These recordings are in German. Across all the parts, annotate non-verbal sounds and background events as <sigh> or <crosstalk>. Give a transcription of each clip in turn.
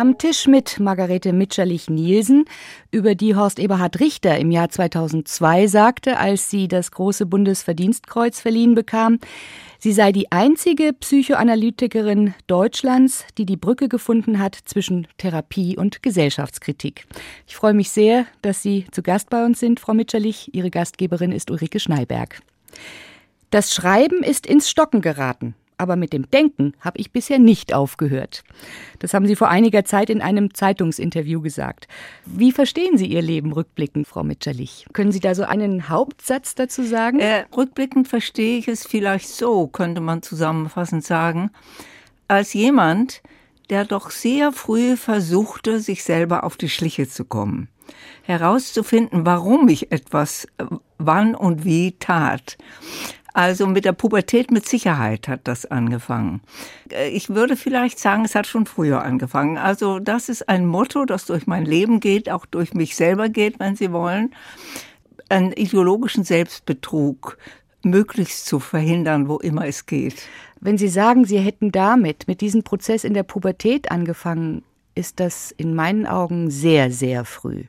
am Tisch mit Margarete Mitscherlich-Nielsen, über die Horst Eberhard Richter im Jahr 2002 sagte, als sie das große Bundesverdienstkreuz verliehen bekam, sie sei die einzige Psychoanalytikerin Deutschlands, die die Brücke gefunden hat zwischen Therapie und Gesellschaftskritik. Ich freue mich sehr, dass Sie zu Gast bei uns sind, Frau Mitscherlich. Ihre Gastgeberin ist Ulrike Schneiberg. Das Schreiben ist ins Stocken geraten aber mit dem Denken habe ich bisher nicht aufgehört. Das haben Sie vor einiger Zeit in einem Zeitungsinterview gesagt. Wie verstehen Sie Ihr Leben rückblickend, Frau Mitscherlich? Können Sie da so einen Hauptsatz dazu sagen? Äh, rückblickend verstehe ich es vielleicht so, könnte man zusammenfassend sagen, als jemand, der doch sehr früh versuchte, sich selber auf die Schliche zu kommen herauszufinden, warum ich etwas äh, wann und wie tat. Also mit der Pubertät mit Sicherheit hat das angefangen. Äh, ich würde vielleicht sagen, es hat schon früher angefangen. Also das ist ein Motto, das durch mein Leben geht, auch durch mich selber geht, wenn Sie wollen. Einen ideologischen Selbstbetrug möglichst zu verhindern, wo immer es geht. Wenn Sie sagen, Sie hätten damit, mit diesem Prozess in der Pubertät angefangen, ist das in meinen Augen sehr, sehr früh.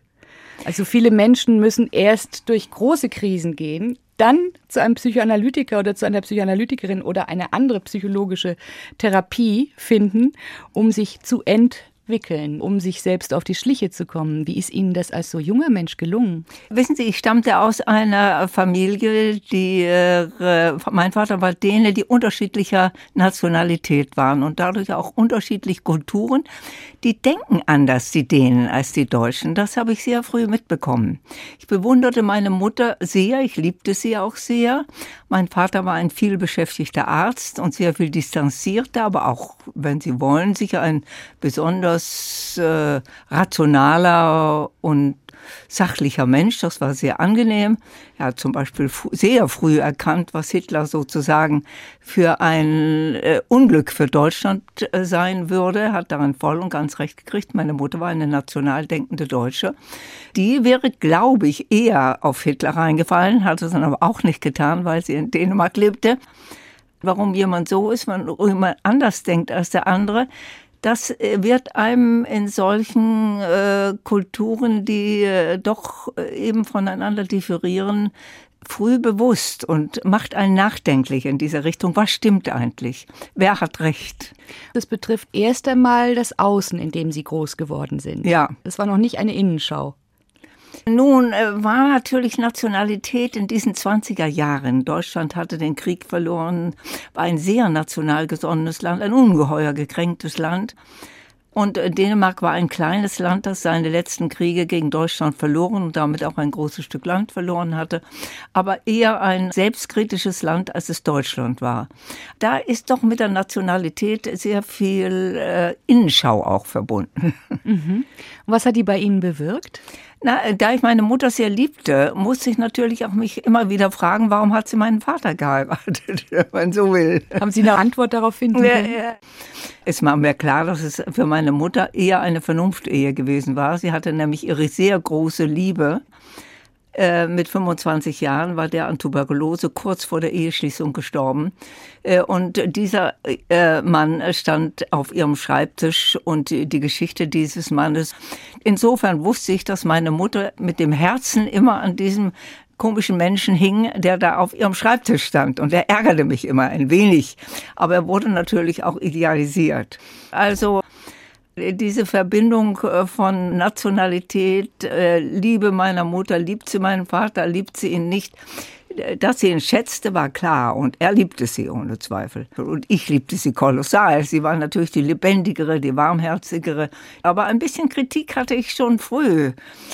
Also viele Menschen müssen erst durch große Krisen gehen, dann zu einem Psychoanalytiker oder zu einer Psychoanalytikerin oder eine andere psychologische Therapie finden, um sich zu ent entwickeln, um sich selbst auf die Schliche zu kommen? Wie ist Ihnen das als so junger Mensch gelungen? Wissen Sie, ich stammte aus einer Familie, die, äh, mein Vater war Däne, die unterschiedlicher Nationalität waren und dadurch auch unterschiedlich Kulturen. Die denken anders, die Dänen, als die Deutschen. Das habe ich sehr früh mitbekommen. Ich bewunderte meine Mutter sehr, ich liebte sie auch sehr. Mein Vater war ein vielbeschäftigter Arzt und sehr viel distanzierter, aber auch, wenn Sie wollen, sicher ein besonders etwas äh, rationaler und sachlicher Mensch. Das war sehr angenehm. Er hat zum Beispiel sehr früh erkannt, was Hitler sozusagen für ein äh, Unglück für Deutschland äh, sein würde. Hat daran voll und ganz recht gekriegt. Meine Mutter war eine national denkende Deutsche. Die wäre, glaube ich, eher auf Hitler reingefallen, hat es dann aber auch nicht getan, weil sie in Dänemark lebte warum jemand so ist, wenn jemand anders denkt als der andere, das äh, wird einem in solchen äh, Kulturen, die äh, doch äh, eben voneinander differieren, früh bewusst und macht einen nachdenklich in dieser Richtung. Was stimmt eigentlich? Wer hat recht? Das betrifft erst einmal das Außen, in dem Sie groß geworden sind. Ja. Das war noch nicht eine Innenschau. Nun äh, war natürlich Nationalität in diesen 20er Jahren. Deutschland hatte den Krieg verloren, war ein sehr national gesonnenes Land, ein ungeheuer gekränktes Land. Und äh, Dänemark war ein kleines Land, das seine letzten Kriege gegen Deutschland verloren und damit auch ein großes Stück Land verloren hatte, aber eher ein selbstkritisches Land, als es Deutschland war. Da ist doch mit der Nationalität sehr viel äh, Innenschau auch verbunden. <laughs> Mhm. Und was hat die bei Ihnen bewirkt? Na, da ich meine Mutter sehr liebte, musste ich natürlich auch mich immer wieder fragen, warum hat sie meinen Vater geheiratet, <laughs> wenn man so will. Haben Sie eine Antwort darauf finden können? Ja, ja. Es war mir klar, dass es für meine Mutter eher eine Vernunftehe gewesen war. Sie hatte nämlich ihre sehr große Liebe äh, mit 25 Jahren war der an Tuberkulose kurz vor der Eheschließung gestorben. Äh, und dieser äh, Mann stand auf ihrem Schreibtisch und die Geschichte dieses Mannes. Insofern wusste ich, dass meine Mutter mit dem Herzen immer an diesem komischen Menschen hing, der da auf ihrem Schreibtisch stand. Und er ärgerte mich immer ein wenig. Aber er wurde natürlich auch idealisiert. Also diese Verbindung äh, von Nationalität, äh, Liebe meiner Mutter, liebt sie meinen Vater, liebt sie ihn nicht, dass sie ihn schätzte, war klar und er liebte sie ohne Zweifel. Und ich liebte sie kolossal. Sie war natürlich die lebendigere, die warmherzigere. Aber ein bisschen Kritik hatte ich schon früh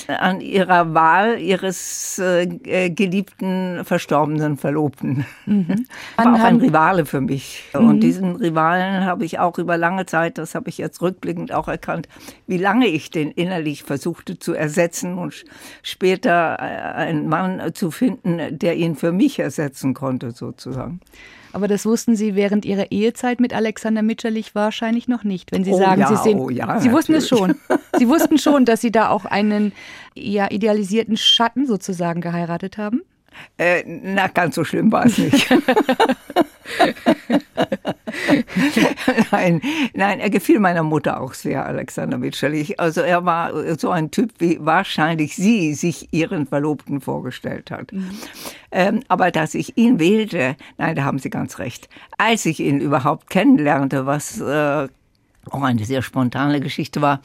an ihrer Wahl ihres äh, geliebten, verstorbenen Verlobten. Mhm. <laughs> War auch ein Rivale für mich. Mhm. Und diesen Rivalen habe ich auch über lange Zeit, das habe ich jetzt rückblickend auch erkannt, wie lange ich den innerlich versuchte zu ersetzen und später äh, einen Mann zu finden, der ihn ihn für mich ersetzen konnte, sozusagen. Aber das wussten Sie während Ihrer Ehezeit mit Alexander Mitscherlich wahrscheinlich noch nicht, wenn Sie oh sagen, ja, Sie sind. Oh ja, Sie wussten es schon. <laughs> Sie wussten schon, dass Sie da auch einen ja, idealisierten Schatten sozusagen geheiratet haben? Äh, na, ganz so schlimm war es nicht. <laughs> <laughs> nein, nein, er gefiel meiner Mutter auch sehr, Alexander Mitscherlich. Also er war so ein Typ, wie wahrscheinlich sie sich ihren Verlobten vorgestellt hat. Mhm. Ähm, aber dass ich ihn wählte, nein, da haben Sie ganz recht. Als ich ihn überhaupt kennenlernte, was äh, auch eine sehr spontane Geschichte war,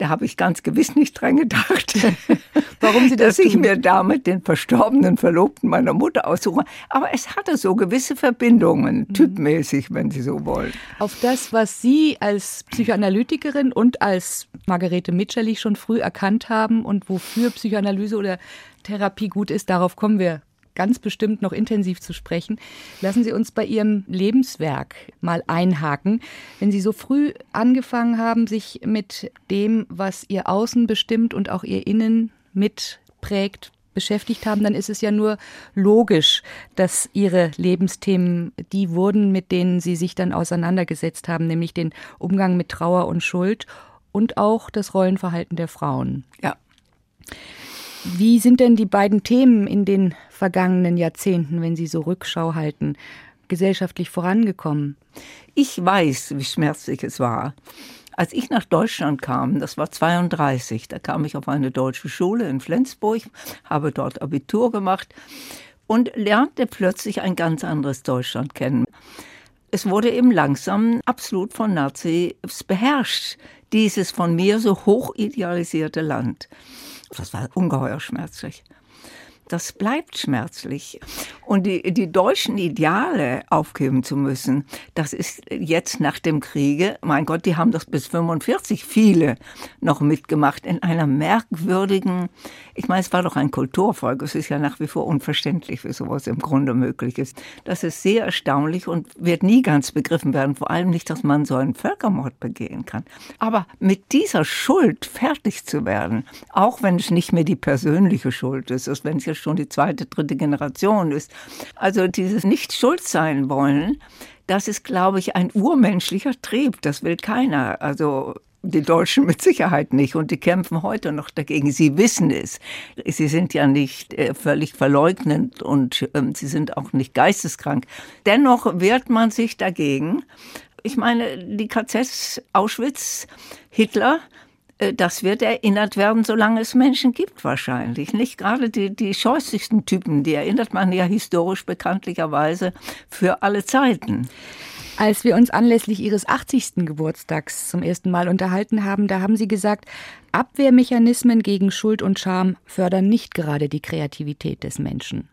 da habe ich ganz gewiss nicht dran gedacht, <laughs> warum Sie das dass ich mir damit den verstorbenen Verlobten meiner Mutter aussuche. Aber es hatte so gewisse Verbindungen, mhm. typmäßig, wenn Sie so wollen. Auf das, was Sie als Psychoanalytikerin und als Margarete Mitscherlich schon früh erkannt haben und wofür Psychoanalyse oder Therapie gut ist, darauf kommen wir ganz bestimmt noch intensiv zu sprechen. Lassen Sie uns bei Ihrem Lebenswerk mal einhaken. Wenn Sie so früh angefangen haben, sich mit dem, was Ihr Außen bestimmt und auch Ihr Innen mitprägt, beschäftigt haben, dann ist es ja nur logisch, dass Ihre Lebensthemen die wurden, mit denen Sie sich dann auseinandergesetzt haben, nämlich den Umgang mit Trauer und Schuld und auch das Rollenverhalten der Frauen. Ja. Wie sind denn die beiden Themen in den vergangenen Jahrzehnten, wenn Sie so Rückschau halten, gesellschaftlich vorangekommen? Ich weiß, wie schmerzlich es war. Als ich nach Deutschland kam, das war 32, da kam ich auf eine deutsche Schule in Flensburg, habe dort Abitur gemacht und lernte plötzlich ein ganz anderes Deutschland kennen. Es wurde eben langsam absolut von Nazis beherrscht, dieses von mir so hoch idealisierte Land. Das war ungeheuer schmerzlich das bleibt schmerzlich. Und die, die deutschen Ideale aufgeben zu müssen, das ist jetzt nach dem Kriege, mein Gott, die haben das bis 45 viele noch mitgemacht in einer merkwürdigen, ich meine, es war doch ein Kulturvolk, es ist ja nach wie vor unverständlich, wie sowas im Grunde möglich ist. Das ist sehr erstaunlich und wird nie ganz begriffen werden, vor allem nicht, dass man so einen Völkermord begehen kann. Aber mit dieser Schuld fertig zu werden, auch wenn es nicht mehr die persönliche Schuld ist, wenn es schon die zweite, dritte Generation ist. Also dieses nicht schuld sein wollen, das ist, glaube ich, ein urmenschlicher Trieb. Das will keiner. Also die Deutschen mit Sicherheit nicht und die kämpfen heute noch dagegen. Sie wissen es. Sie sind ja nicht äh, völlig verleugnend und ähm, sie sind auch nicht geisteskrank. Dennoch wehrt man sich dagegen. Ich meine, die KZs Auschwitz, Hitler, das wird erinnert werden, solange es Menschen gibt wahrscheinlich. Nicht gerade die, die scheußlichsten Typen, die erinnert man ja historisch bekanntlicherweise für alle Zeiten. Als wir uns anlässlich Ihres 80. Geburtstags zum ersten Mal unterhalten haben, da haben Sie gesagt, Abwehrmechanismen gegen Schuld und Scham fördern nicht gerade die Kreativität des Menschen.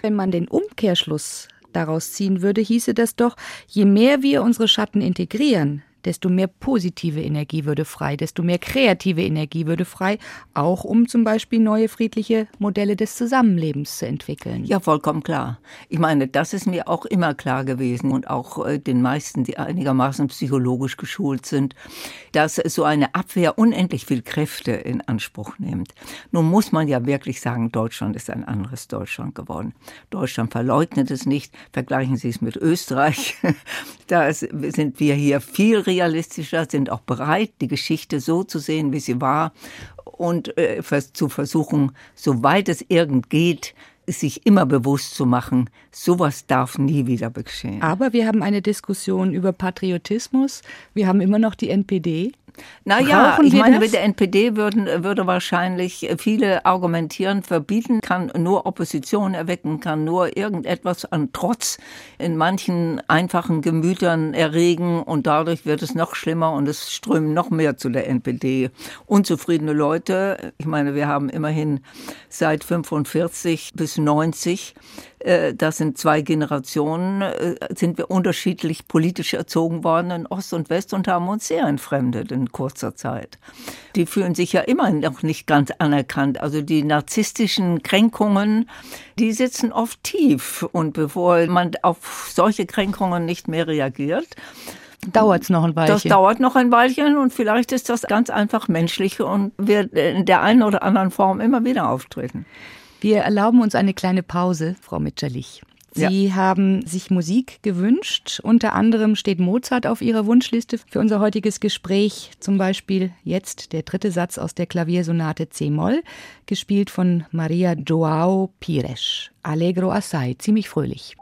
Wenn man den Umkehrschluss daraus ziehen würde, hieße das doch, je mehr wir unsere Schatten integrieren, desto mehr positive Energie würde frei, desto mehr kreative Energie würde frei, auch um zum Beispiel neue friedliche Modelle des Zusammenlebens zu entwickeln. Ja, vollkommen klar. Ich meine, das ist mir auch immer klar gewesen und auch äh, den meisten, die einigermaßen psychologisch geschult sind, dass so eine Abwehr unendlich viel Kräfte in Anspruch nimmt. Nun muss man ja wirklich sagen, Deutschland ist ein anderes Deutschland geworden. Deutschland verleugnet es nicht. Vergleichen Sie es mit Österreich. <laughs> Da sind wir hier viel realistischer, sind auch bereit, die Geschichte so zu sehen, wie sie war und äh, zu versuchen, soweit es irgend geht, sich immer bewusst zu machen, sowas darf nie wieder geschehen. Aber wir haben eine Diskussion über Patriotismus. Wir haben immer noch die NPD. Naja, ich meine, das? mit der NPD würden, würde wahrscheinlich viele argumentieren, verbieten kann nur Opposition erwecken, kann nur irgendetwas an Trotz in manchen einfachen Gemütern erregen und dadurch wird es noch schlimmer und es strömen noch mehr zu der NPD. Unzufriedene Leute, ich meine, wir haben immerhin seit 45 bis 90 äh, das sind zwei Generationen, äh, sind wir unterschiedlich politisch erzogen worden in Ost und West und haben uns sehr entfremdet in kurzer Zeit. Die fühlen sich ja immer noch nicht ganz anerkannt. Also die narzisstischen Kränkungen, die sitzen oft tief. Und bevor man auf solche Kränkungen nicht mehr reagiert, dauert es noch ein Weilchen. Das dauert noch ein Weilchen und vielleicht ist das ganz einfach menschlich und wird in der einen oder anderen Form immer wieder auftreten. Wir erlauben uns eine kleine Pause, Frau Mitscherlich. Sie ja. haben sich Musik gewünscht. Unter anderem steht Mozart auf Ihrer Wunschliste für unser heutiges Gespräch. Zum Beispiel jetzt der dritte Satz aus der Klaviersonate C-Moll, gespielt von Maria Joao Pires. Allegro assai, ziemlich fröhlich.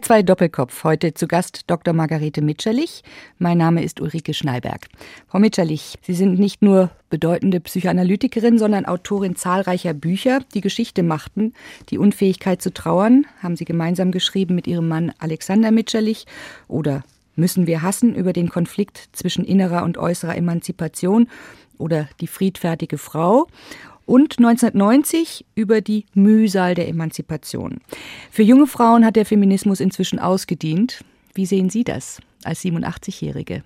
HR2 Doppelkopf. Heute zu Gast Dr. Margarete Mitscherlich. Mein Name ist Ulrike Schneiberg. Frau Mitscherlich, Sie sind nicht nur bedeutende Psychoanalytikerin, sondern Autorin zahlreicher Bücher, die Geschichte machten. Die Unfähigkeit zu trauern haben Sie gemeinsam geschrieben mit Ihrem Mann Alexander Mitscherlich oder Müssen wir hassen über den Konflikt zwischen innerer und äußerer Emanzipation oder die friedfertige Frau und 1990 über die Mühsal der Emanzipation. Für junge Frauen hat der Feminismus inzwischen ausgedient. Wie sehen Sie das als 87-Jährige?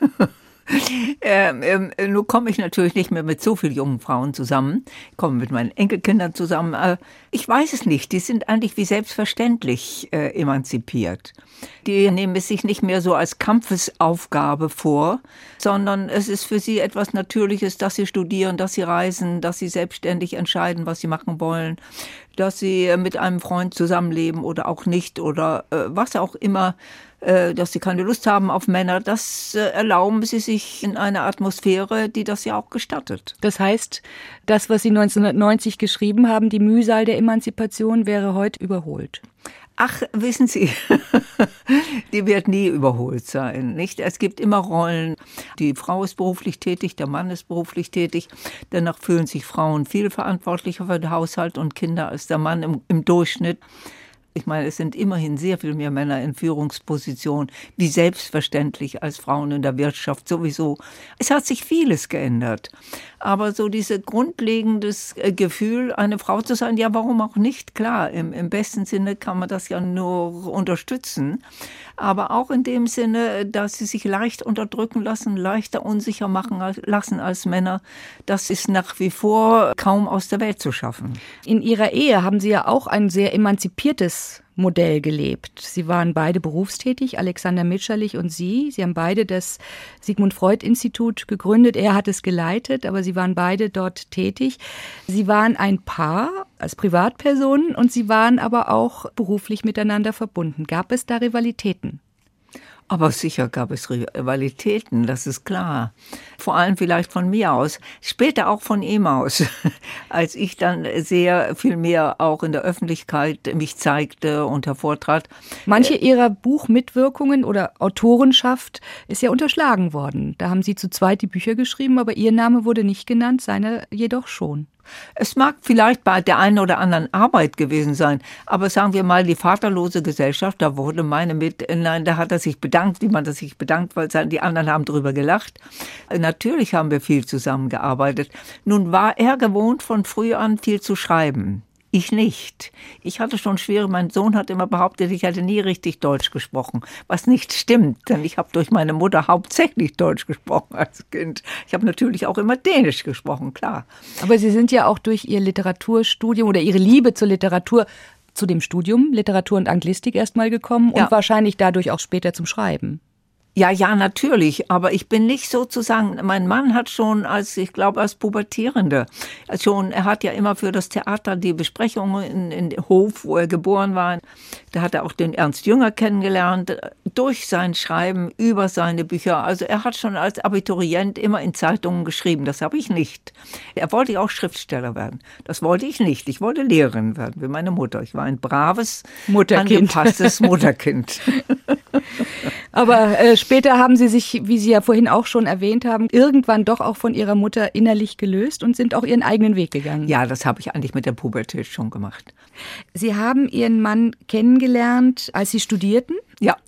<laughs> <laughs> Ähm, ähm, nun komme ich natürlich nicht mehr mit so vielen jungen Frauen zusammen. Ich komme mit meinen Enkelkindern zusammen. Äh, ich weiß es nicht. Die sind eigentlich wie selbstverständlich äh, emanzipiert. Die nehmen es sich nicht mehr so als Kampfesaufgabe vor, sondern es ist für sie etwas Natürliches, dass sie studieren, dass sie reisen, dass sie selbstständig entscheiden, was sie machen wollen, dass sie mit einem Freund zusammenleben oder auch nicht oder äh, was auch immer äh, dass sie keine Lust haben auf Männer, das äh, erlauben sie sich in einer Atmosphäre, die das ja auch gestattet. Das heißt, das, was Sie 1990 geschrieben haben, die Mühsal der Emanzipation, wäre heute überholt. Ach, wissen Sie, <laughs> die wird nie überholt sein, nicht? Es gibt immer Rollen. Die Frau ist beruflich tätig, der Mann ist beruflich tätig. Danach fühlen sich Frauen viel verantwortlicher für den Haushalt und Kinder als der Mann im, im Durchschnitt. Ich meine, es sind immerhin sehr viel mehr Männer in Führungspositionen, wie selbstverständlich als Frauen in der Wirtschaft sowieso. Es hat sich vieles geändert. Aber so dieses grundlegendes äh, Gefühl, eine Frau zu sein, ja, warum auch nicht? Klar, im, im besten Sinne kann man das ja nur unterstützen. Aber auch in dem Sinne, dass sie sich leicht unterdrücken lassen, leichter unsicher machen lassen als Männer, das ist nach wie vor kaum aus der Welt zu schaffen. In Ihrer Ehe haben Sie ja auch ein sehr emanzipiertes Modell gelebt. Sie waren beide berufstätig, Alexander Mitscherlich und Sie. Sie haben beide das Sigmund Freud Institut gegründet. Er hat es geleitet, aber Sie waren beide dort tätig. Sie waren ein Paar als Privatpersonen und Sie waren aber auch beruflich miteinander verbunden. Gab es da Rivalitäten? Aber sicher gab es Rivalitäten, das ist klar. Vor allem vielleicht von mir aus, später auch von ihm aus, <laughs> als ich dann sehr viel mehr auch in der Öffentlichkeit mich zeigte und hervortrat. Manche Ihrer Buchmitwirkungen oder Autorenschaft ist ja unterschlagen worden. Da haben Sie zu zweit die Bücher geschrieben, aber Ihr Name wurde nicht genannt, seine jedoch schon. Es mag vielleicht bei der einen oder anderen Arbeit gewesen sein, aber sagen wir mal, die vaterlose Gesellschaft, da wurde meine mit, nein, da hat er sich bedankt, wie man das sich bedankt, weil die anderen haben drüber gelacht. Natürlich haben wir viel zusammengearbeitet. Nun war er gewohnt, von früh an viel zu schreiben. Ich nicht. Ich hatte schon schwere, mein Sohn hat immer behauptet, ich hätte nie richtig Deutsch gesprochen, was nicht stimmt, denn ich habe durch meine Mutter hauptsächlich Deutsch gesprochen als Kind. Ich habe natürlich auch immer Dänisch gesprochen, klar. Aber Sie sind ja auch durch Ihr Literaturstudium oder Ihre Liebe zur Literatur zu dem Studium Literatur und Anglistik erstmal gekommen und ja. wahrscheinlich dadurch auch später zum Schreiben. Ja, ja, natürlich. Aber ich bin nicht sozusagen, mein Mann hat schon als, ich glaube, als Pubertierende, schon, er hat ja immer für das Theater die Besprechungen in, in Hof, wo er geboren war. Da hat er auch den Ernst Jünger kennengelernt, durch sein Schreiben über seine Bücher. Also er hat schon als Abiturient immer in Zeitungen geschrieben. Das habe ich nicht. Er wollte auch Schriftsteller werden. Das wollte ich nicht. Ich wollte Lehrerin werden, wie meine Mutter. Ich war ein braves, Mutterkind. angepasstes <laughs> Mutterkind. Aber äh, später haben Sie sich, wie Sie ja vorhin auch schon erwähnt haben, irgendwann doch auch von Ihrer Mutter innerlich gelöst und sind auch Ihren eigenen Weg gegangen. Ja, das habe ich eigentlich mit der Pubertät schon gemacht. Sie haben Ihren Mann kennengelernt, als Sie studierten? Ja.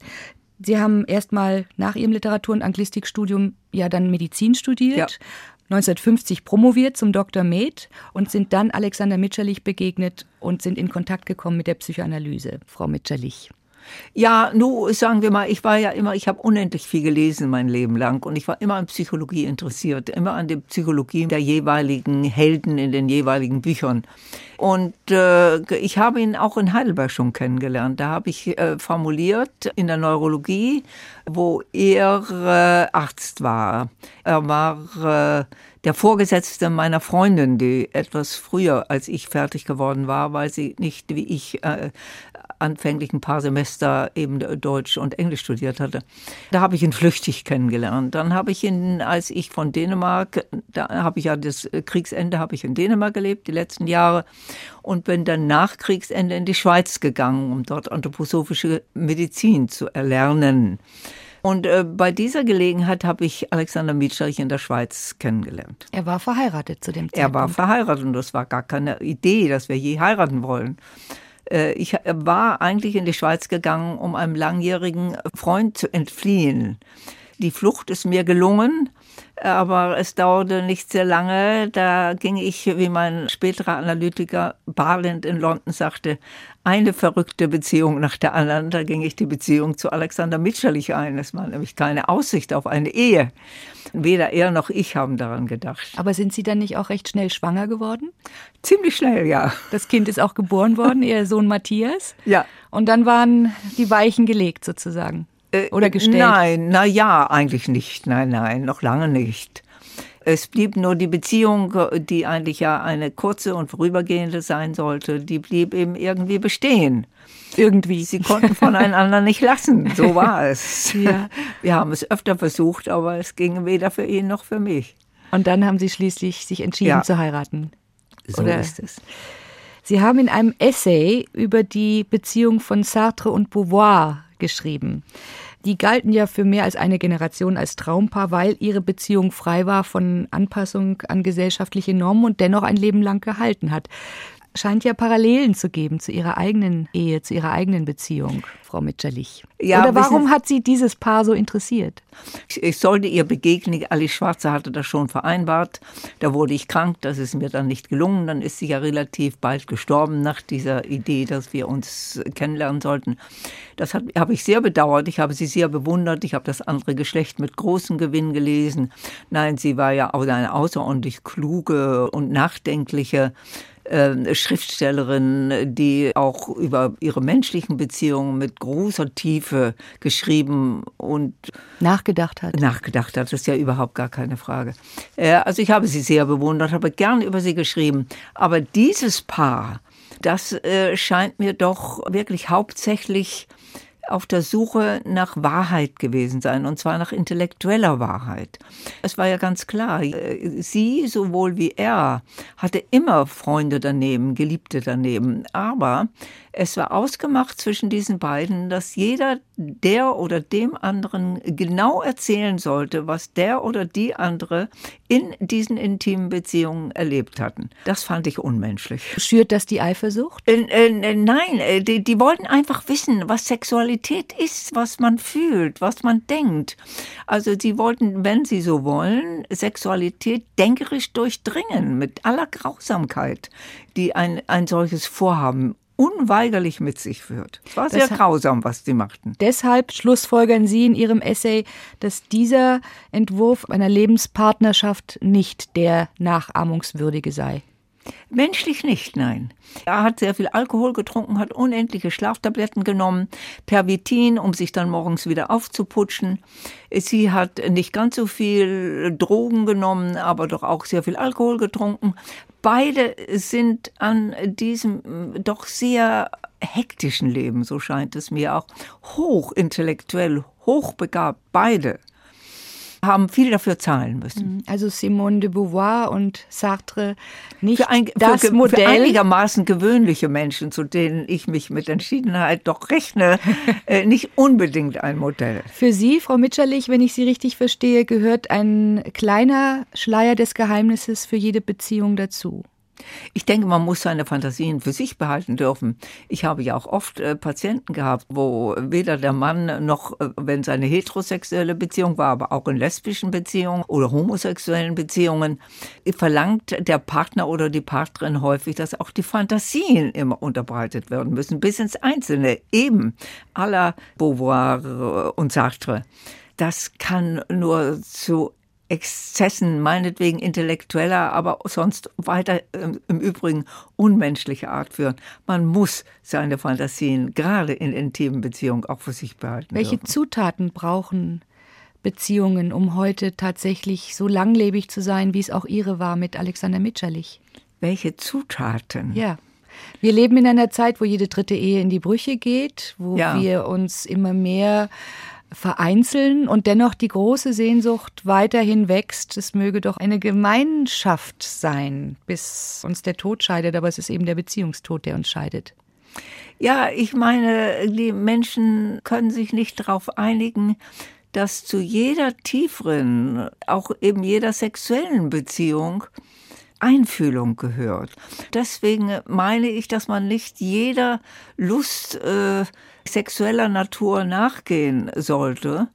Sie haben erst mal nach Ihrem Literatur- und Anglistikstudium ja dann Medizin studiert. Ja. 1950 promoviert zum Dr. Med und sind dann Alexander Mitscherlich begegnet und sind in Kontakt gekommen mit der Psychoanalyse, Frau Mitscherlich. Ja, nur sagen wir mal, ich war ja immer, ich habe unendlich viel gelesen mein Leben lang und ich war immer an Psychologie interessiert, immer an der Psychologie der jeweiligen Helden in den jeweiligen Büchern. Und äh, ich habe ihn auch in Heidelberg schon kennengelernt. Da habe ich äh, formuliert in der Neurologie, wo er äh, Arzt war. Er war äh, der Vorgesetzte meiner Freundin, die etwas früher als ich fertig geworden war, weil sie nicht wie ich äh, anfänglich ein paar Semester eben Deutsch und Englisch studiert hatte. Da habe ich ihn flüchtig kennengelernt. Dann habe ich ihn, als ich von Dänemark, da habe ich ja das Kriegsende, habe ich in Dänemark gelebt, die letzten Jahre, und bin dann nach Kriegsende in die Schweiz gegangen, um dort anthroposophische Medizin zu erlernen. Und äh, bei dieser Gelegenheit habe ich Alexander Mitscherich in der Schweiz kennengelernt. Er war verheiratet zu dem Zeitpunkt. Er war verheiratet und das war gar keine Idee, dass wir je heiraten wollen. Äh, ich war eigentlich in die Schweiz gegangen, um einem langjährigen Freund zu entfliehen. Die Flucht ist mir gelungen, aber es dauerte nicht sehr lange. Da ging ich, wie mein späterer Analytiker Barland in London sagte, eine verrückte Beziehung nach der anderen. Da ging ich die Beziehung zu Alexander Mitscherlich ein. Es war nämlich keine Aussicht auf eine Ehe. Weder er noch ich haben daran gedacht. Aber sind Sie dann nicht auch recht schnell schwanger geworden? Ziemlich schnell, ja. Das Kind ist auch geboren worden, Ihr Sohn Matthias. Ja. Und dann waren die Weichen gelegt sozusagen. Äh, Oder gestellt? Nein, na ja, eigentlich nicht. Nein, nein, noch lange nicht. Es blieb nur die Beziehung, die eigentlich ja eine kurze und vorübergehende sein sollte, die blieb eben irgendwie bestehen. Irgendwie. Sie konnten voneinander nicht lassen. So <laughs> war es. Ja. Wir haben es öfter versucht, aber es ging weder für ihn noch für mich. Und dann haben Sie schließlich sich entschieden Ja. zu heiraten. So Oder- ist es. Sie haben in einem Essay über die Beziehung von Sartre und Beauvoir geschrieben. Die galten ja für mehr als eine Generation als Traumpaar, weil ihre Beziehung frei war von Anpassung an gesellschaftliche Normen und dennoch ein Leben lang gehalten hat. Scheint ja Parallelen zu geben zu ihrer eigenen Ehe, zu ihrer eigenen Beziehung, Frau Mitscherlich. Ja, Oder warum wissen- hat Sie dieses Paar so interessiert? Ich, ich sollte ihr begegnen. Alice Schwarzer hatte das schon vereinbart. Da wurde ich krank. Das ist mir dann nicht gelungen. Dann ist sie ja relativ bald gestorben nach dieser Idee, dass wir uns kennenlernen sollten. Das habe ich sehr bedauert. Ich habe sie sehr bewundert. Ich habe das andere Geschlecht mit großem Gewinn gelesen. Nein, sie war ja auch eine außerordentlich kluge und nachdenkliche äh, Schriftstellerin, die auch über ihre menschlichen Beziehungen mit großer Tiefe geschrieben und Nachgedacht hat. nachgedacht hat. Das ist ja überhaupt gar keine Frage. Äh, Also ich habe sie sehr bewundert, habe gern über sie geschrieben. Aber dieses Paar, das äh, scheint mir doch wirklich hauptsächlich auf der Suche nach Wahrheit gewesen sein, und zwar nach intellektueller Wahrheit. Es war ja ganz klar, sie sowohl wie er hatte immer Freunde daneben, Geliebte daneben, aber es war ausgemacht zwischen diesen beiden, dass jeder der oder dem anderen genau erzählen sollte, was der oder die andere in diesen intimen Beziehungen erlebt hatten. Das fand ich unmenschlich. Schürt das die Eifersucht? Äh, äh, nein, äh, die, die wollten einfach wissen, was Sexualität ist, was man fühlt, was man denkt. Also sie wollten, wenn sie so wollen, Sexualität denkerisch durchdringen mit aller Grausamkeit, die ein, ein solches Vorhaben unweigerlich mit sich führt. Es war sehr grausam, was sie machten. Deshalb schlussfolgern Sie in Ihrem Essay, dass dieser Entwurf einer Lebenspartnerschaft nicht der nachahmungswürdige sei. Menschlich nicht, nein. Er hat sehr viel Alkohol getrunken, hat unendliche Schlaftabletten genommen, Pervitin, um sich dann morgens wieder aufzuputschen. Sie hat nicht ganz so viel Drogen genommen, aber doch auch sehr viel Alkohol getrunken. Beide sind an diesem mm, doch sehr hektischen Leben, so scheint es mir auch, hochintellektuell, hochbegabt, beide haben viel dafür zahlen müssen. Also Simone de Beauvoir und Sartre nicht Für, ein, das für, Modell. für einigermaßen gewöhnliche Menschen, zu denen ich mich mit Entschiedenheit doch rechne, <laughs> äh, nicht unbedingt ein Modell. Für Sie, Frau Mitscherlich, wenn ich Sie richtig verstehe, gehört ein kleiner Schleier des Geheimnisses für jede Beziehung dazu. Ich denke, man muss seine Fantasien für sich behalten dürfen. Ich habe ja auch oft äh, Patienten gehabt, wo weder der Mann noch, äh, wenn seine heterosexuelle Beziehung war, aber auch in lesbischen Beziehungen oder homosexuellen Beziehungen, verlangt der Partner oder die Partnerin häufig, dass auch die Fantasien immer unterbreitet werden müssen, bis ins Einzelne, eben la Beauvoir äh, und Sartre. Das kann nur zu Exzessen, meinetwegen intellektueller, aber sonst weiter ähm, im Übrigen unmenschlicher Art führen. Man muss seine Fantasien gerade in intimen Beziehungen auch für sich behalten. Welche dürfen. Zutaten brauchen Beziehungen, um heute tatsächlich so langlebig zu sein, wie es auch Ihre war mit Alexander Mitscherlich? Welche Zutaten? Ja. Wir leben in einer Zeit, wo jede dritte Ehe in die Brüche geht, wo Ja. wir uns immer mehr vereinzeln und dennoch die große Sehnsucht weiterhin wächst. Es möge doch eine Gemeinschaft sein, bis uns der Tod scheidet, aber es ist eben der Beziehungstod, der uns scheidet. Ja, ich meine, die Menschen können sich nicht darauf einigen, dass zu jeder tieferen, auch eben jeder sexuellen Beziehung Einfühlung gehört. Deswegen meine ich, dass man nicht jeder Lust äh, sexueller Natur nachgehen sollte,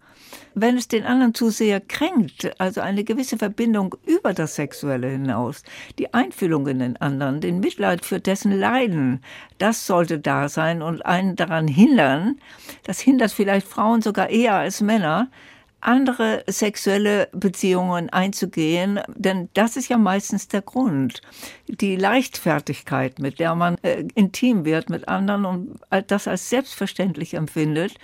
wenn es den anderen zu sehr kränkt, also eine gewisse Verbindung über das Sexuelle hinaus, die Einfühlung in den anderen, den Mitleid für dessen Leiden, das sollte da sein und einen daran hindern, das hindert vielleicht Frauen sogar eher als Männer, andere sexuelle Beziehungen einzugehen, denn das ist ja meistens der Grund. Die Leichtfertigkeit, mit der man äh, intim wird mit anderen und das als selbstverständlich empfindet,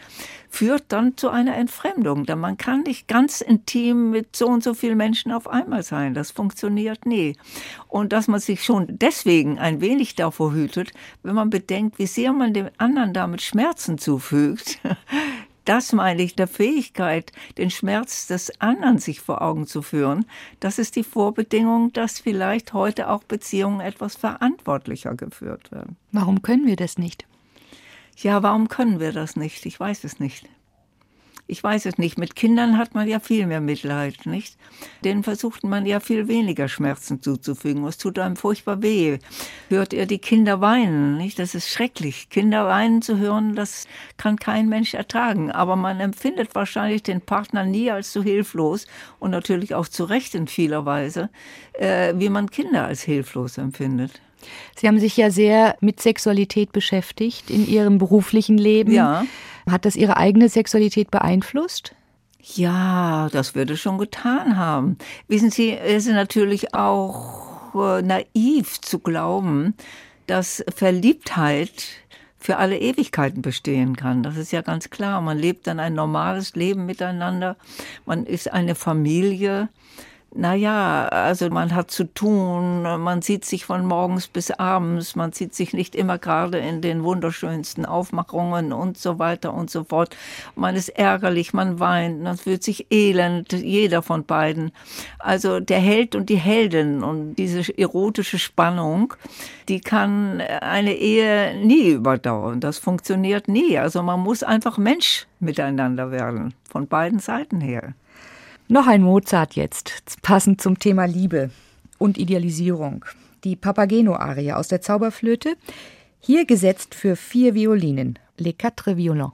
führt dann zu einer Entfremdung. Denn man kann nicht ganz intim mit so und so vielen Menschen auf einmal sein. Das funktioniert nie. Und dass man sich schon deswegen ein wenig davor hütet, wenn man bedenkt, wie sehr man dem anderen damit Schmerzen zufügt, <laughs> das meine ich, der Fähigkeit, den Schmerz des anderen sich vor Augen zu führen, das ist die Vorbedingung, dass vielleicht heute auch Beziehungen etwas verantwortlicher geführt werden. Warum können wir das nicht? Ja, warum können wir das nicht? Ich weiß es nicht. Ich weiß es nicht. Mit Kindern hat man ja viel mehr Mitleid, nicht? Denen versucht man ja viel weniger Schmerzen zuzufügen. Es tut einem furchtbar weh. Hört ihr die Kinder weinen, nicht? Das ist schrecklich. Kinder weinen zu hören, das kann kein Mensch ertragen. Aber man empfindet wahrscheinlich den Partner nie als so hilflos und natürlich auch zu Recht in vieler Weise, äh, wie man Kinder als hilflos empfindet. Sie haben sich ja sehr mit Sexualität beschäftigt in Ihrem beruflichen Leben. Ja. Hat das Ihre eigene Sexualität beeinflusst? Ja, das würde schon getan haben. Wissen Sie, es ist natürlich auch äh, naiv zu glauben, dass Verliebtheit für alle Ewigkeiten bestehen kann. Das ist ja ganz klar. Man lebt dann ein normales Leben miteinander. Man ist eine Familie. Naja, also man hat zu tun, man sieht sich von morgens bis abends, man sieht sich nicht immer gerade in den wunderschönsten Aufmachungen und so weiter und so fort. Man ist ärgerlich, man weint, man fühlt sich elend, jeder von beiden. Also der Held und die Heldin und diese erotische Spannung, die kann eine Ehe nie überdauern. Das funktioniert nie. Also man muss einfach Mensch miteinander werden, von beiden Seiten her. Noch ein Mozart jetzt, passend zum Thema Liebe und Idealisierung. Die Papageno-Arie aus der Zauberflöte, hier gesetzt für vier Violinen, Les Quatre Violons.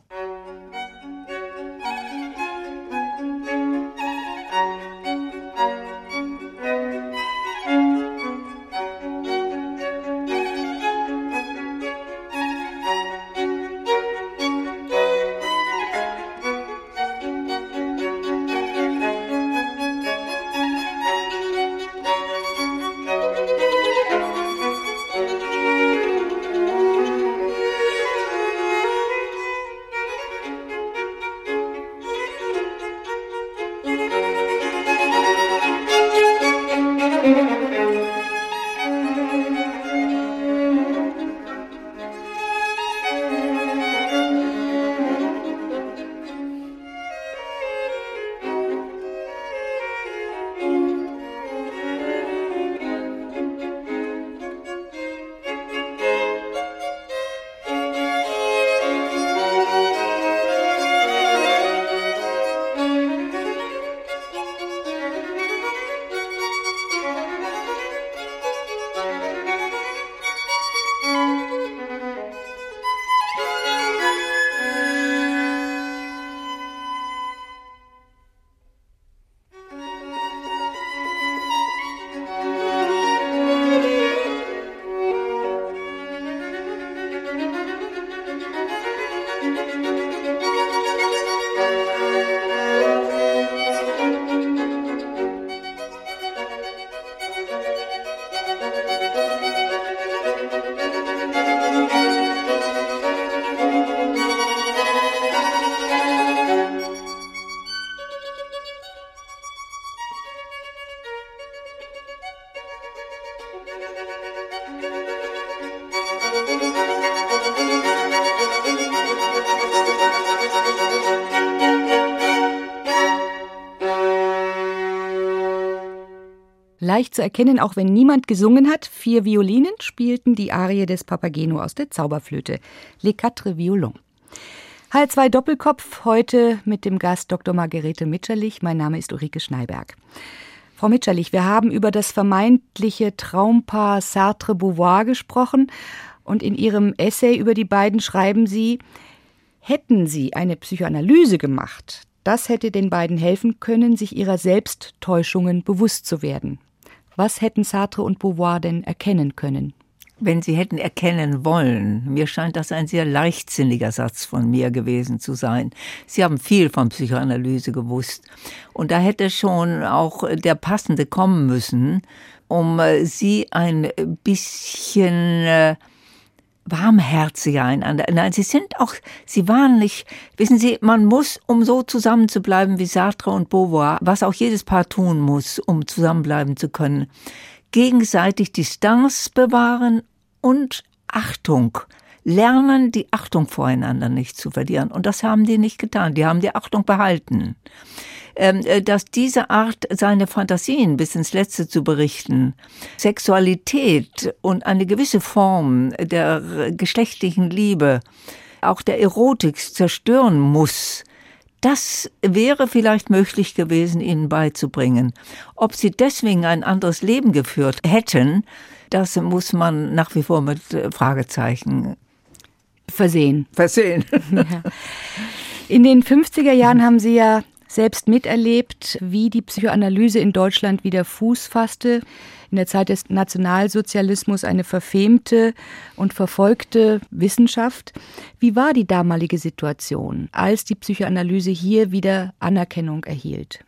Leicht zu erkennen, auch wenn niemand gesungen hat. Vier Violinen spielten die Arie des Papageno aus der Zauberflöte. Les Quatre Violons. H2 Doppelkopf, heute mit dem Gast Dr. Margarete Mitscherlich. Mein Name ist Ulrike Schneiberg. Frau Mitscherlich, wir haben über das vermeintliche Traumpaar Sartre-Beauvoir gesprochen und in Ihrem Essay über die beiden schreiben Sie, hätten Sie eine Psychoanalyse gemacht, das hätte den beiden helfen können, sich ihrer Selbsttäuschungen bewusst zu werden. Was hätten Sartre und Beauvoir denn erkennen können? wenn sie hätten erkennen wollen. Mir scheint das ein sehr leichtsinniger Satz von mir gewesen zu sein. Sie haben viel von Psychoanalyse gewusst. Und da hätte schon auch der Passende kommen müssen, um äh, sie ein bisschen äh, warmherziger einander. Nein, sie sind auch, sie waren nicht, wissen Sie, man muss, um so zusammen zu bleiben wie Sartre und Beauvoir, was auch jedes Paar tun muss, um zusammenbleiben zu können, gegenseitig Distanz bewahren und Achtung. Lernen, die Achtung voreinander nicht zu verlieren. Und das haben die nicht getan. Die haben die Achtung behalten. Ähm, äh, dass diese Art, seine Fantasien bis ins Letzte zu berichten, Sexualität und eine gewisse Form der geschlechtlichen Liebe, auch der Erotik zerstören muss, das wäre vielleicht möglich gewesen, ihnen beizubringen. Ob sie deswegen ein anderes Leben geführt hätten, das muss man nach wie vor mit äh, Fragezeichen versehen. Versehen. <laughs> In den 50er Jahren haben Sie ja selbst miterlebt, wie die Psychoanalyse in Deutschland wieder Fuß fasste. In der Zeit des Nationalsozialismus eine verfemte und verfolgte Wissenschaft. Wie war die damalige Situation, als die Psychoanalyse hier wieder Anerkennung erhielt?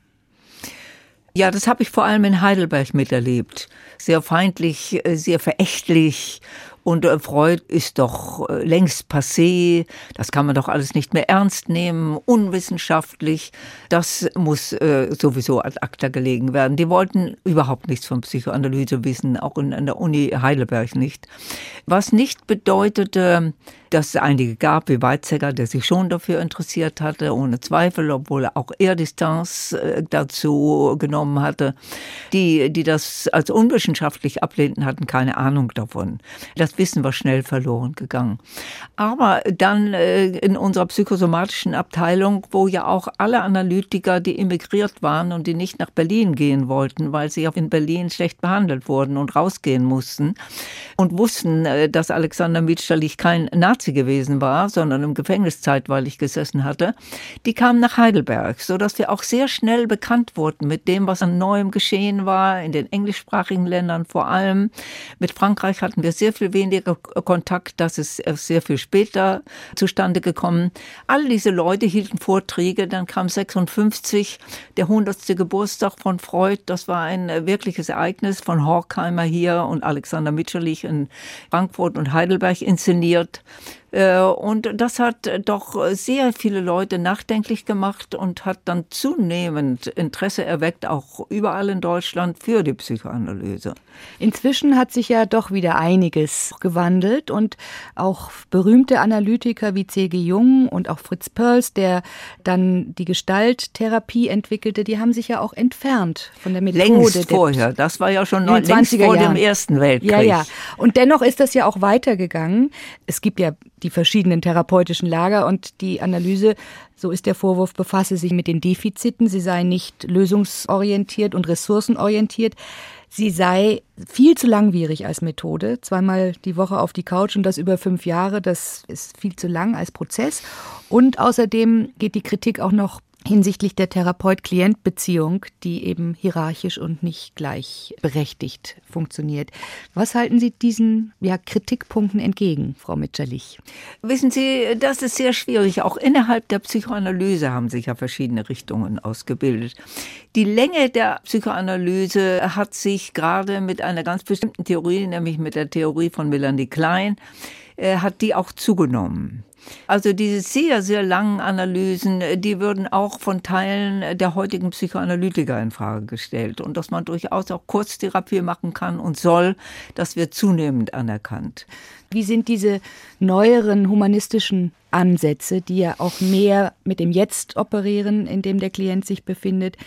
Ja, das habe ich vor allem in Heidelberg miterlebt. Sehr feindlich, äh, sehr verächtlich und äh, Freud ist doch äh, längst passé, das kann man doch alles nicht mehr ernst nehmen, unwissenschaftlich, das muss äh, sowieso ad acta gelegen werden. Die wollten überhaupt nichts von Psychoanalyse wissen, auch in, in der Uni Heidelberg nicht. Was nicht bedeutete, dass es einige gab, wie Weizsäcker, der sich schon dafür interessiert hatte, ohne Zweifel, obwohl auch er Distanz äh, dazu genommen hatte. Die, die das als unwissenschaftlich ablehnten, hatten keine Ahnung davon. Das Wissen war schnell verloren gegangen. Aber dann äh, in unserer psychosomatischen Abteilung, wo ja auch alle Analytiker, die emigriert waren und die nicht nach Berlin gehen wollten, weil sie in Berlin schlecht behandelt wurden und rausgehen mussten und wussten, äh, dass Alexander Mitscherlich kein Nazi gewesen war, sondern im Gefängnis zeitweilig gesessen hatte, die kamen nach Heidelberg, so dass wir auch sehr schnell bekannt wurden mit dem, was an Neuem geschehen war, in den englischsprachigen Ländern vor allem. Mit Frankreich hatten wir sehr viel weniger Kontakt, das ist sehr viel später zustande gekommen. All diese Leute hielten Vorträge, dann kam 56, der 100. Geburtstag von Freud, das war ein wirkliches Ereignis von Horkheimer hier und Alexander Mitscherlich in Frankfurt und Heidelberg inszeniert. Äh, und das hat doch sehr viele Leute nachdenklich gemacht und hat dann zunehmend Interesse erweckt, auch überall in Deutschland, für die Psychoanalyse. Inzwischen hat sich ja doch wieder einiges gewandelt und auch berühmte Analytiker wie C.G. Jung und auch Fritz Perls, der dann die Gestalttherapie entwickelte, die haben sich ja auch entfernt von der Methode. Längst vorher, das war ja schon noch längst vor Jahren. dem Ersten Weltkrieg. Ja, ja. Und dennoch ist das ja auch weitergegangen. Es gibt ja die verschiedenen therapeutischen Lager und die Analyse, so ist der Vorwurf, befasse sich mit den Defiziten, sie sei nicht lösungsorientiert und ressourcenorientiert. Sie sei viel zu langwierig als Methode. Zweimal die Woche auf die Couch und das über fünf Jahre, das ist viel zu lang als Prozess. Und außerdem geht die Kritik auch noch hinsichtlich der Therapeut-Klient-Beziehung, die eben hierarchisch und nicht gleichberechtigt funktioniert. Was halten Sie diesen ja, Kritikpunkten entgegen, Frau Mitscherlich? Wissen Sie, das ist sehr schwierig. Auch innerhalb der Psychoanalyse haben sich ja verschiedene Richtungen ausgebildet. Die Länge der Psychoanalyse hat sich gerade mit einer ganz bestimmten Theorie, nämlich mit der Theorie von Melanie Klein, äh, hat die auch zugenommen. Also diese sehr, sehr langen Analysen, die würden auch von Teilen der heutigen Psychoanalytiker in Frage gestellt. Und dass man durchaus auch Kurztherapie machen kann und soll, das wird zunehmend anerkannt. Wie sind diese neueren humanistischen Ansätze, die ja auch mehr mit dem Jetzt operieren, in dem der Klient sich befindet,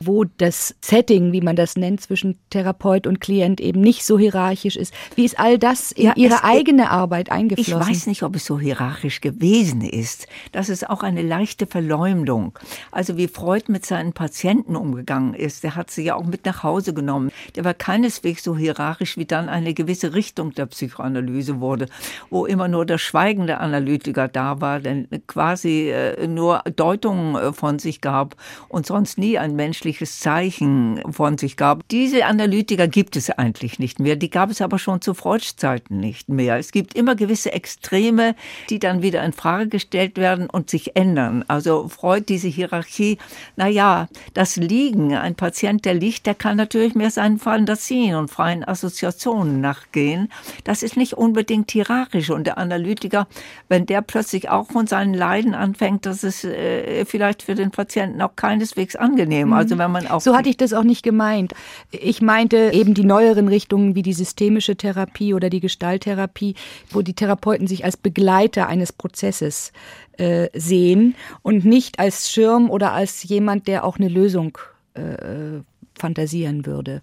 wo das Setting, wie man das nennt, zwischen Therapeut und Klient eben nicht so hierarchisch ist. Wie ist all das in ja, Ihre eigene Arbeit eingeflossen? Ich weiß nicht, ob es so hierarchisch gewesen ist. Das ist auch eine leichte Verleumdung. Also wie Freud mit seinen Patienten umgegangen ist, der hat sie ja auch mit nach Hause genommen. Der war keineswegs so hierarchisch, wie dann eine gewisse Richtung der Psychoanalyse wurde, wo immer nur der schweigende Analytiker da war, der quasi äh, nur Deutungen äh, von sich gab und sonst nie ein menschliches menschliches Zeichen von sich gab. Diese Analytiker gibt es eigentlich nicht mehr. Die gab es aber schon zu Freuds Zeiten nicht mehr. Es gibt immer gewisse Extreme, die dann wieder in Frage gestellt werden und sich ändern. Also Freud, diese Hierarchie, na ja, das Liegen, ein Patient, der liegt, der kann natürlich mehr seinen Fantasien und freien Assoziationen nachgehen. Das ist nicht unbedingt hierarchisch. Und der Analytiker, wenn der plötzlich auch von seinen Leiden anfängt, das ist äh, vielleicht für den Patienten auch keineswegs angenehm. Also wenn man auch. So hatte ich das auch nicht gemeint. Ich meinte eben die neueren Richtungen wie die systemische Therapie oder die Gestalttherapie, wo die Therapeuten sich als Begleiter eines Prozesses äh, sehen und nicht als Schirm oder als jemand, der auch eine Lösung äh, fantasieren würde.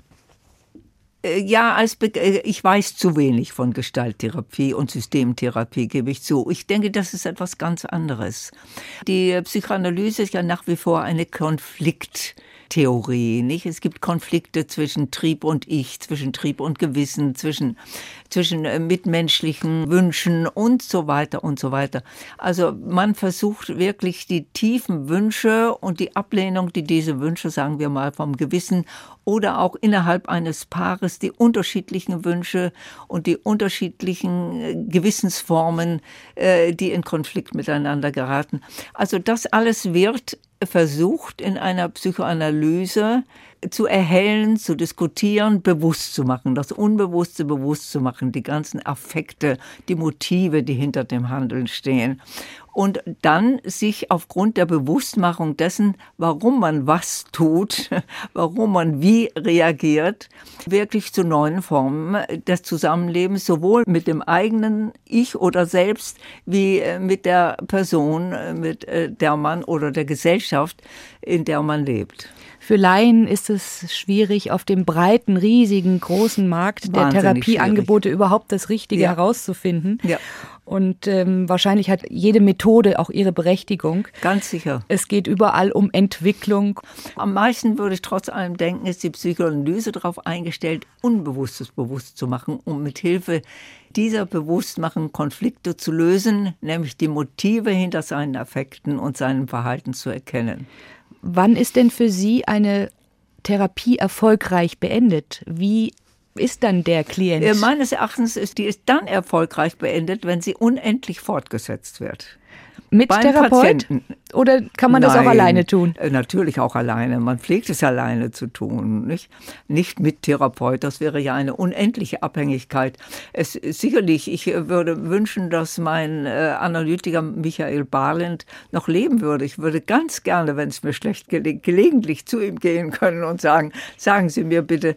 Äh, ja, als Be äh, ich weiß zu wenig von Gestalttherapie und Systemtherapie, gebe ich zu. Ich denke, das ist etwas ganz anderes. Die Psychoanalyse ist ja nach wie vor eine Konflikt Theorie, nicht? Es gibt Konflikte zwischen Trieb und Ich, zwischen Trieb und Gewissen, zwischen, zwischen äh, mitmenschlichen Wünschen und so weiter und so weiter. Also man versucht wirklich die tiefen Wünsche und die Ablehnung, die diese Wünsche, sagen wir mal, vom Gewissen oder auch innerhalb eines Paares die unterschiedlichen Wünsche und die unterschiedlichen äh, Gewissensformen, äh, die in Konflikt miteinander geraten. Also das alles wird versucht in einer Psychoanalyse zu erhellen, zu diskutieren, bewusst zu machen, das Unbewusste bewusst zu machen, die ganzen Affekte, die Motive, die hinter dem Handeln stehen und dann sich aufgrund der Bewusstmachung dessen, warum man was tut, <laughs> warum man wie reagiert, wirklich zu neuen Formen des Zusammenlebens, sowohl mit dem eigenen Ich oder Selbst, wie äh, mit der Person, äh, mit äh, der man oder der Gesellschaft, in der man lebt. Für Laien ist es schwierig, auf dem breiten, riesigen, großen Markt Wahnsinnig der Therapieangebote schwierig. überhaupt das Richtige ja. herauszufinden. Ja. Und ähm, wahrscheinlich hat jede Methode auch ihre Berechtigung. Ganz sicher. Es geht überall um Entwicklung. Am meisten würde ich trotz allem denken, ist die Psychoanalyse darauf eingestellt, Unbewusstes bewusst zu machen, um mit Hilfe dieser Bewusstmachung Konflikte zu lösen, nämlich die Motive hinter seinen Affekten und seinem Verhalten zu erkennen. Wann ist denn für Sie eine Therapie erfolgreich beendet? Wie ist dann der Klient? Äh, meines Erachtens ist die ist dann erfolgreich beendet, wenn sie unendlich fortgesetzt wird. Mit Beim Therapeut? Patienten. Oder kann man Nein, das auch alleine tun? Äh, natürlich auch alleine. Man pflegt es alleine zu tun, nicht? Nicht mit Therapeut. Das wäre ja eine unendliche Abhängigkeit. Es, sicherlich, ich würde wünschen, dass mein äh, Analytiker Michael Barland noch leben würde. Ich würde ganz gerne, wenn es mir schlecht gelingt, gelegentlich zu ihm gehen können und sagen, sagen Sie mir bitte,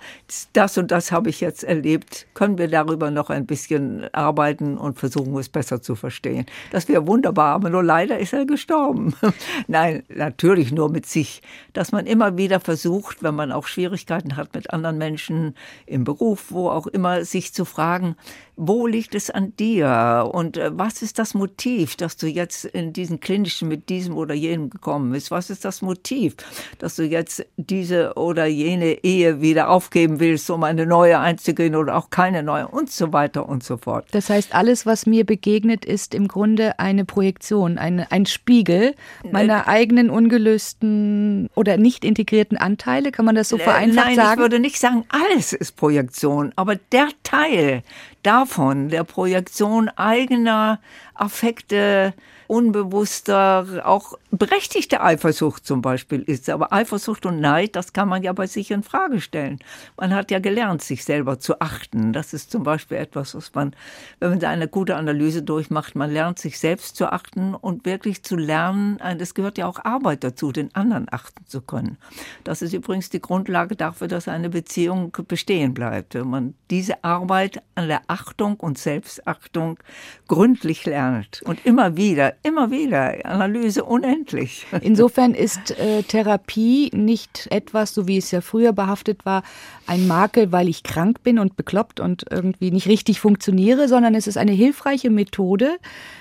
das und das habe ich jetzt erlebt. Können wir darüber noch ein bisschen arbeiten und versuchen, es besser zu verstehen? Das wäre wunderbar, aber nur leider ist er gestorben. <laughs> Nein, natürlich nur mit sich. Dass man immer wieder versucht, wenn man auch Schwierigkeiten hat mit anderen Menschen im Beruf, wo auch immer, sich zu fragen, wo liegt es an dir und äh, was ist das Motiv, dass du jetzt in diesen klinischen mit diesem oder jenem gekommen bist? Was ist das Motiv, dass du jetzt diese oder jene Ehe wieder aufgeben willst, um eine neue einzugehen oder auch keine neue und so weiter und so fort. Das heißt, alles, was mir begegnet, ist im Grunde eine Projektion, ein, ein Spiegel meiner äh, eigenen ungelösten oder nicht integrierten Anteile. Kann man das so äh, vereinfacht Nein, sagen? Nein, ich würde nicht sagen, alles ist Projektion, aber der Teil, davon, der Projektion eigener Affekte, unbewusster, auch berechtigte Eifersucht zum Beispiel ist. Aber Eifersucht und Neid, das kann man ja bei sich in Frage stellen. Man hat ja gelernt, sich selber zu achten. Das ist zum Beispiel etwas, was man, wenn man eine gute Analyse durchmacht, man lernt sich selbst zu achten und wirklich zu lernen, das gehört ja auch Arbeit dazu, den anderen achten zu können. Das ist übrigens die Grundlage dafür, dass eine Beziehung bestehen bleibt. Wenn man diese Arbeit an der Achtung und Selbstachtung gründlich lernt und immer wieder, immer wieder, Analyse unendlich Selbstverständlich. <laughs> Insofern ist äh, Therapie nicht etwas, so wie es ja früher behaftet war, ein Makel, weil ich krank bin und bekloppt und irgendwie nicht richtig funktioniere, sondern es ist eine hilfreiche Methode,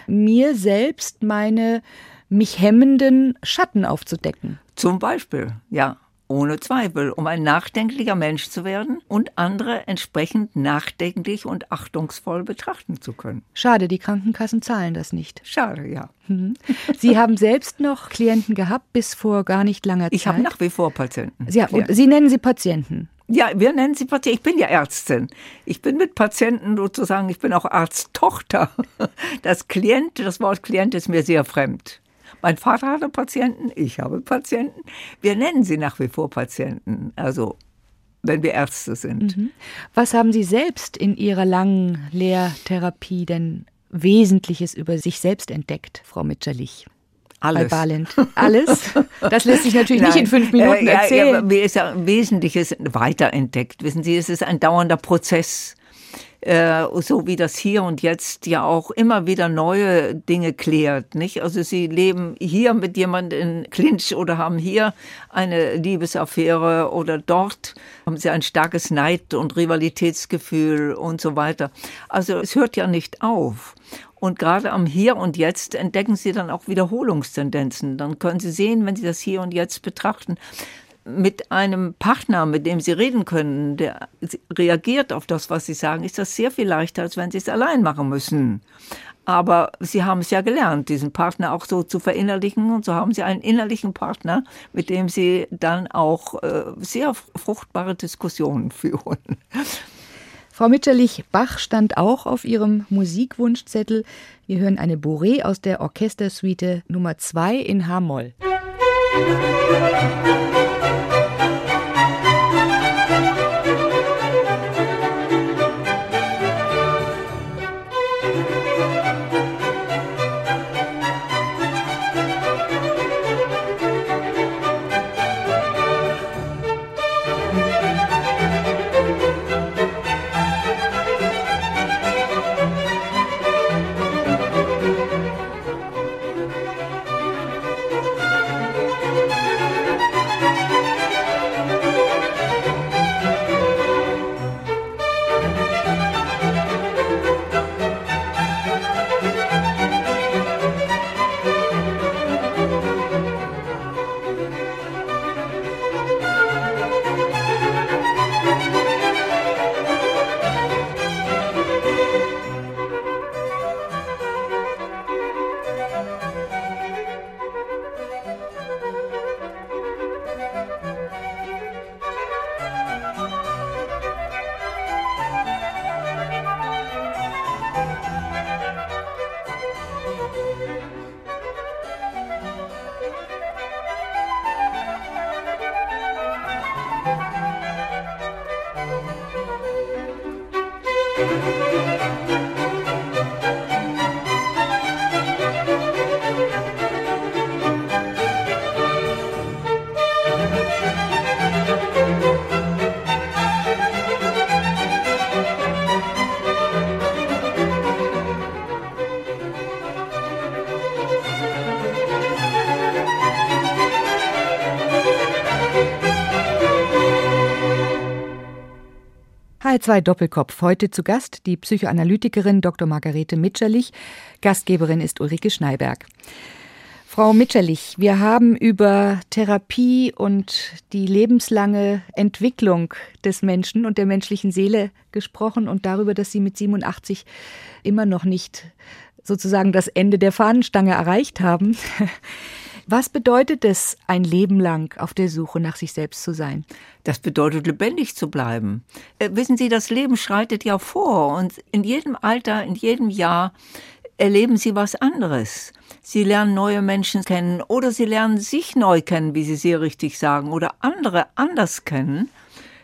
mir selbst meine mich hemmenden Schatten aufzudecken. Zum Beispiel, ja. Ohne Zweifel, um ein nachdenklicher Mensch zu werden und andere entsprechend nachdenklich und achtungsvoll betrachten zu können. Schade, die Krankenkassen zahlen das nicht. Schade, ja. Mhm. Sie haben selbst noch Klienten gehabt bis vor gar nicht langer Zeit. Ich habe nach wie vor Patienten. Ja, und Sie nennen sie Patienten. Ja, wir nennen sie Patienten. Ich bin ja Ärztin. Ich bin mit Patienten sozusagen, ich bin auch Arzttochter. Das Klient, das Wort Klient ist mir sehr fremd. Mein Vater hatte Patienten, ich habe Patienten. Wir nennen sie nach wie vor Patienten. Also wenn wir Ärzte sind. Mhm. Was haben Sie selbst in Ihrer langen Lehrtherapie denn Wesentliches über sich selbst entdeckt, Frau Mitscherlich? Alles. Alles? <laughs> Das lässt sich natürlich Nein. nicht in fünf Minuten erzählen. Ja, ja, mir ist ja Wesentliches weiterentdeckt. Wissen Sie, es ist ein dauernder Prozess. Äh, so wie das hier und jetzt ja auch immer wieder neue Dinge klärt, nicht? Also sie leben hier mit jemandem in Clinch oder haben hier eine Liebesaffäre oder dort haben sie ein starkes Neid- und Rivalitätsgefühl und so weiter. Also es hört ja nicht auf. Und gerade am Hier und Jetzt entdecken Sie dann auch Wiederholungstendenzen. Dann können Sie sehen, wenn Sie das Hier und Jetzt betrachten, mit einem Partner, mit dem Sie reden können, der reagiert auf das, was Sie sagen, ist das sehr viel leichter, als wenn Sie es allein machen müssen. Aber Sie haben es ja gelernt, diesen Partner auch so zu verinnerlichen. Und so haben Sie einen innerlichen Partner, mit dem Sie dann auch äh, sehr fruchtbare Diskussionen <laughs> führen. Frau Mitscherlich, Bach stand auch auf Ihrem Musikwunschzettel. Wir hören eine Bourrée aus der Orchestersuite Nummer 2 in H-Moll. Musik HR2 Doppelkopf. Heute zu Gast die Psychoanalytikerin Dr. Margarete Mitscherlich. Gastgeberin ist Ulrike Schneiberg. Frau Mitscherlich, wir haben über Therapie und die lebenslange Entwicklung des Menschen und der menschlichen Seele gesprochen und darüber, dass Sie mit 87 immer noch nicht sozusagen das Ende der Fahnenstange erreicht haben. <laughs> Was bedeutet es, ein Leben lang auf der Suche nach sich selbst zu sein? Das bedeutet, lebendig zu bleiben. Äh, wissen Sie, das Leben schreitet ja vor und in jedem Alter, in jedem Jahr erleben Sie was anderes. Sie lernen neue Menschen kennen oder sie lernen sich neu kennen, wie Sie sehr richtig sagen, oder andere anders kennen.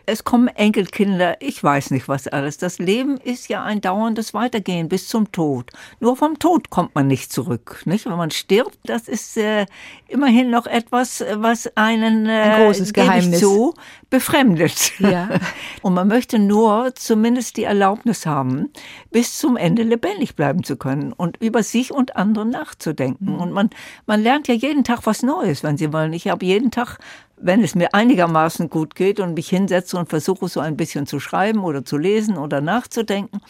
Es kommen Enkelkinder, ich weiß nicht was alles. Das Leben ist ja ein dauerndes Weitergehen bis zum Tod. Nur vom Tod kommt man nicht zurück. Nicht? Wenn man stirbt, das ist äh, immerhin noch etwas, was einen äh, ein großes Geheimnis so befremdet. Ja. <laughs> Und man möchte nur zumindest die Erlaubnis haben, bis zum Ende lebendig bleiben zu können und über sich und andere nachzudenken. Mhm. Und man, man lernt ja jeden Tag was Neues, wenn Sie wollen. Ich habe jeden Tag wenn es mir einigermaßen gut geht und mich hinsetze und versuche so ein bisschen zu schreiben oder zu lesen oder nachzudenken,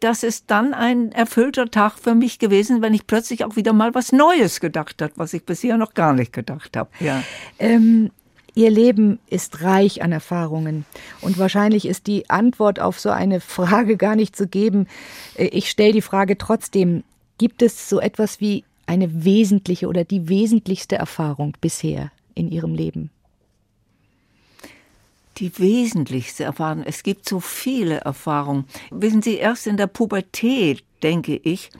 das ist dann ein erfüllter Tag für mich gewesen, wenn ich plötzlich auch wieder mal was Neues gedacht habe, was ich bisher noch gar nicht gedacht habe. Ja. Ähm Ihr Leben ist reich an Erfahrungen. Und wahrscheinlich ist die Antwort auf so eine Frage gar nicht zu geben. Äh, ich stelle die Frage trotzdem, gibt es so etwas wie eine wesentliche oder die wesentlichste Erfahrung bisher in Ihrem Leben? Die wesentlichste Erfahrung. Es gibt so viele Erfahrungen. Wissen Sie, erst in der Pubertät, denke ich,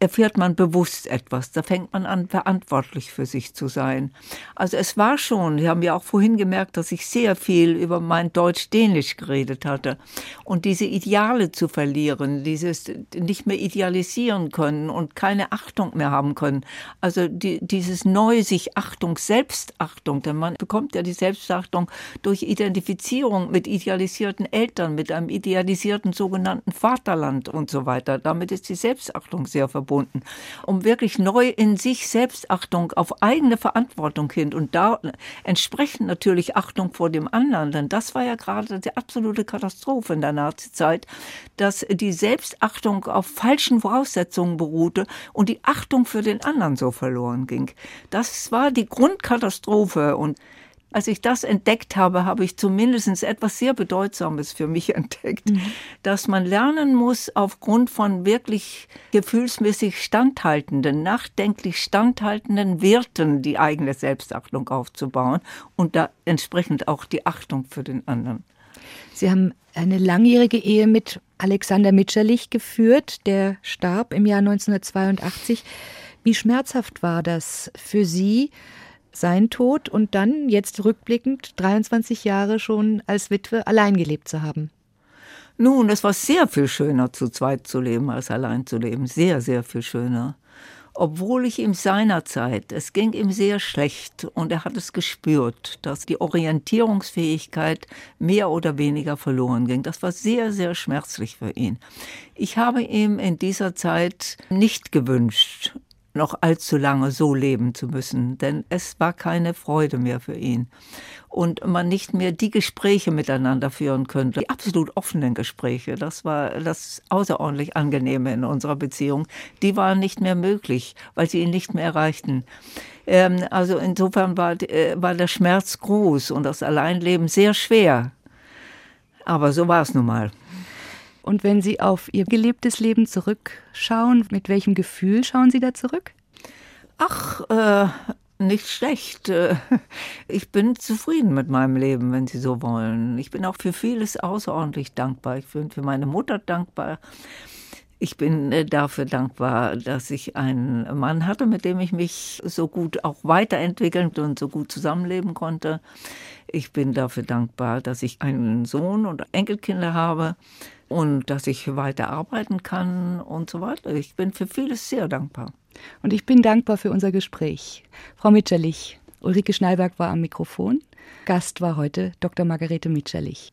erfährt man bewusst etwas. Da fängt man an, verantwortlich für sich zu sein. Also es war schon, Sie haben ja auch vorhin gemerkt, dass ich sehr viel über mein Deutsch-Dänisch geredet hatte. Und diese Ideale zu verlieren, dieses nicht mehr idealisieren können und keine Achtung mehr haben können. Also die, dieses neue sich Achtung, Selbstachtung, denn man bekommt ja die Selbstachtung durch Identifizierung mit idealisierten Eltern, mit einem idealisierten sogenannten Vaterland und so weiter. Damit ist die Selbstachtung sehr verbunden, um wirklich neu in sich Selbstachtung auf eigene Verantwortung hin. Und da entsprechend natürlich Achtung vor dem anderen, denn das war ja gerade die absolute Katastrophe in der Nazizeit, dass die Selbstachtung auf falschen Voraussetzungen beruhte und die Achtung für den anderen so verloren ging. Das war die Grundkatastrophe. Und als ich das entdeckt habe, habe ich zumindest etwas sehr Bedeutsames für mich <laughs> entdeckt, mhm. dass man lernen muss, aufgrund von wirklich gefühlsmäßig standhaltenden, nachdenklich standhaltenden Werten die eigene Selbstachtung aufzubauen und da entsprechend auch die Achtung für den anderen. Sie haben eine langjährige Ehe mit Alexander Mitscherlich geführt, der starb im Jahr 1982. Wie schmerzhaft war das für Sie? Sein Tod und dann jetzt rückblickend 23 Jahre schon als Witwe allein gelebt zu haben. Nun, es war sehr viel schöner, zu zweit zu leben, als allein zu leben. Sehr, sehr viel schöner. Obwohl ich ihm seinerzeit, es ging ihm sehr schlecht und er hat es gespürt, dass die Orientierungsfähigkeit mehr oder weniger verloren ging. Das war sehr, sehr schmerzlich für ihn. Ich habe ihm in dieser Zeit nicht gewünscht, noch allzu lange so leben zu müssen, denn es war keine Freude mehr für ihn. Und man nicht mehr die Gespräche miteinander führen könnte, die absolut offenen Gespräche, das war das außerordentlich Angenehme in unserer Beziehung, die waren nicht mehr möglich, weil sie ihn nicht mehr erreichten. Ähm, also insofern war, äh, war der Schmerz groß und das Alleinleben sehr schwer. Aber so war es nun mal. Und wenn Sie auf Ihr gelebtes Leben zurückschauen, mit welchem Gefühl schauen Sie da zurück? Ach, äh, nicht schlecht. Äh, ich bin zufrieden mit meinem Leben, wenn Sie so wollen. Ich bin auch für vieles außerordentlich dankbar. Ich bin für meine Mutter dankbar. Ich bin äh, dafür dankbar, dass ich einen Mann hatte, mit dem ich mich so gut auch weiterentwickeln und so gut zusammenleben konnte. Ich bin dafür dankbar, dass ich einen Sohn und Enkelkinder habe und dass ich weiter arbeiten kann und so weiter. Ich bin für vieles sehr dankbar. Und ich bin dankbar für unser Gespräch. Frau Mitscherlich, Ulrike Schnallberg war am Mikrofon. Gast war heute Dr. Margarete Mitscherlich.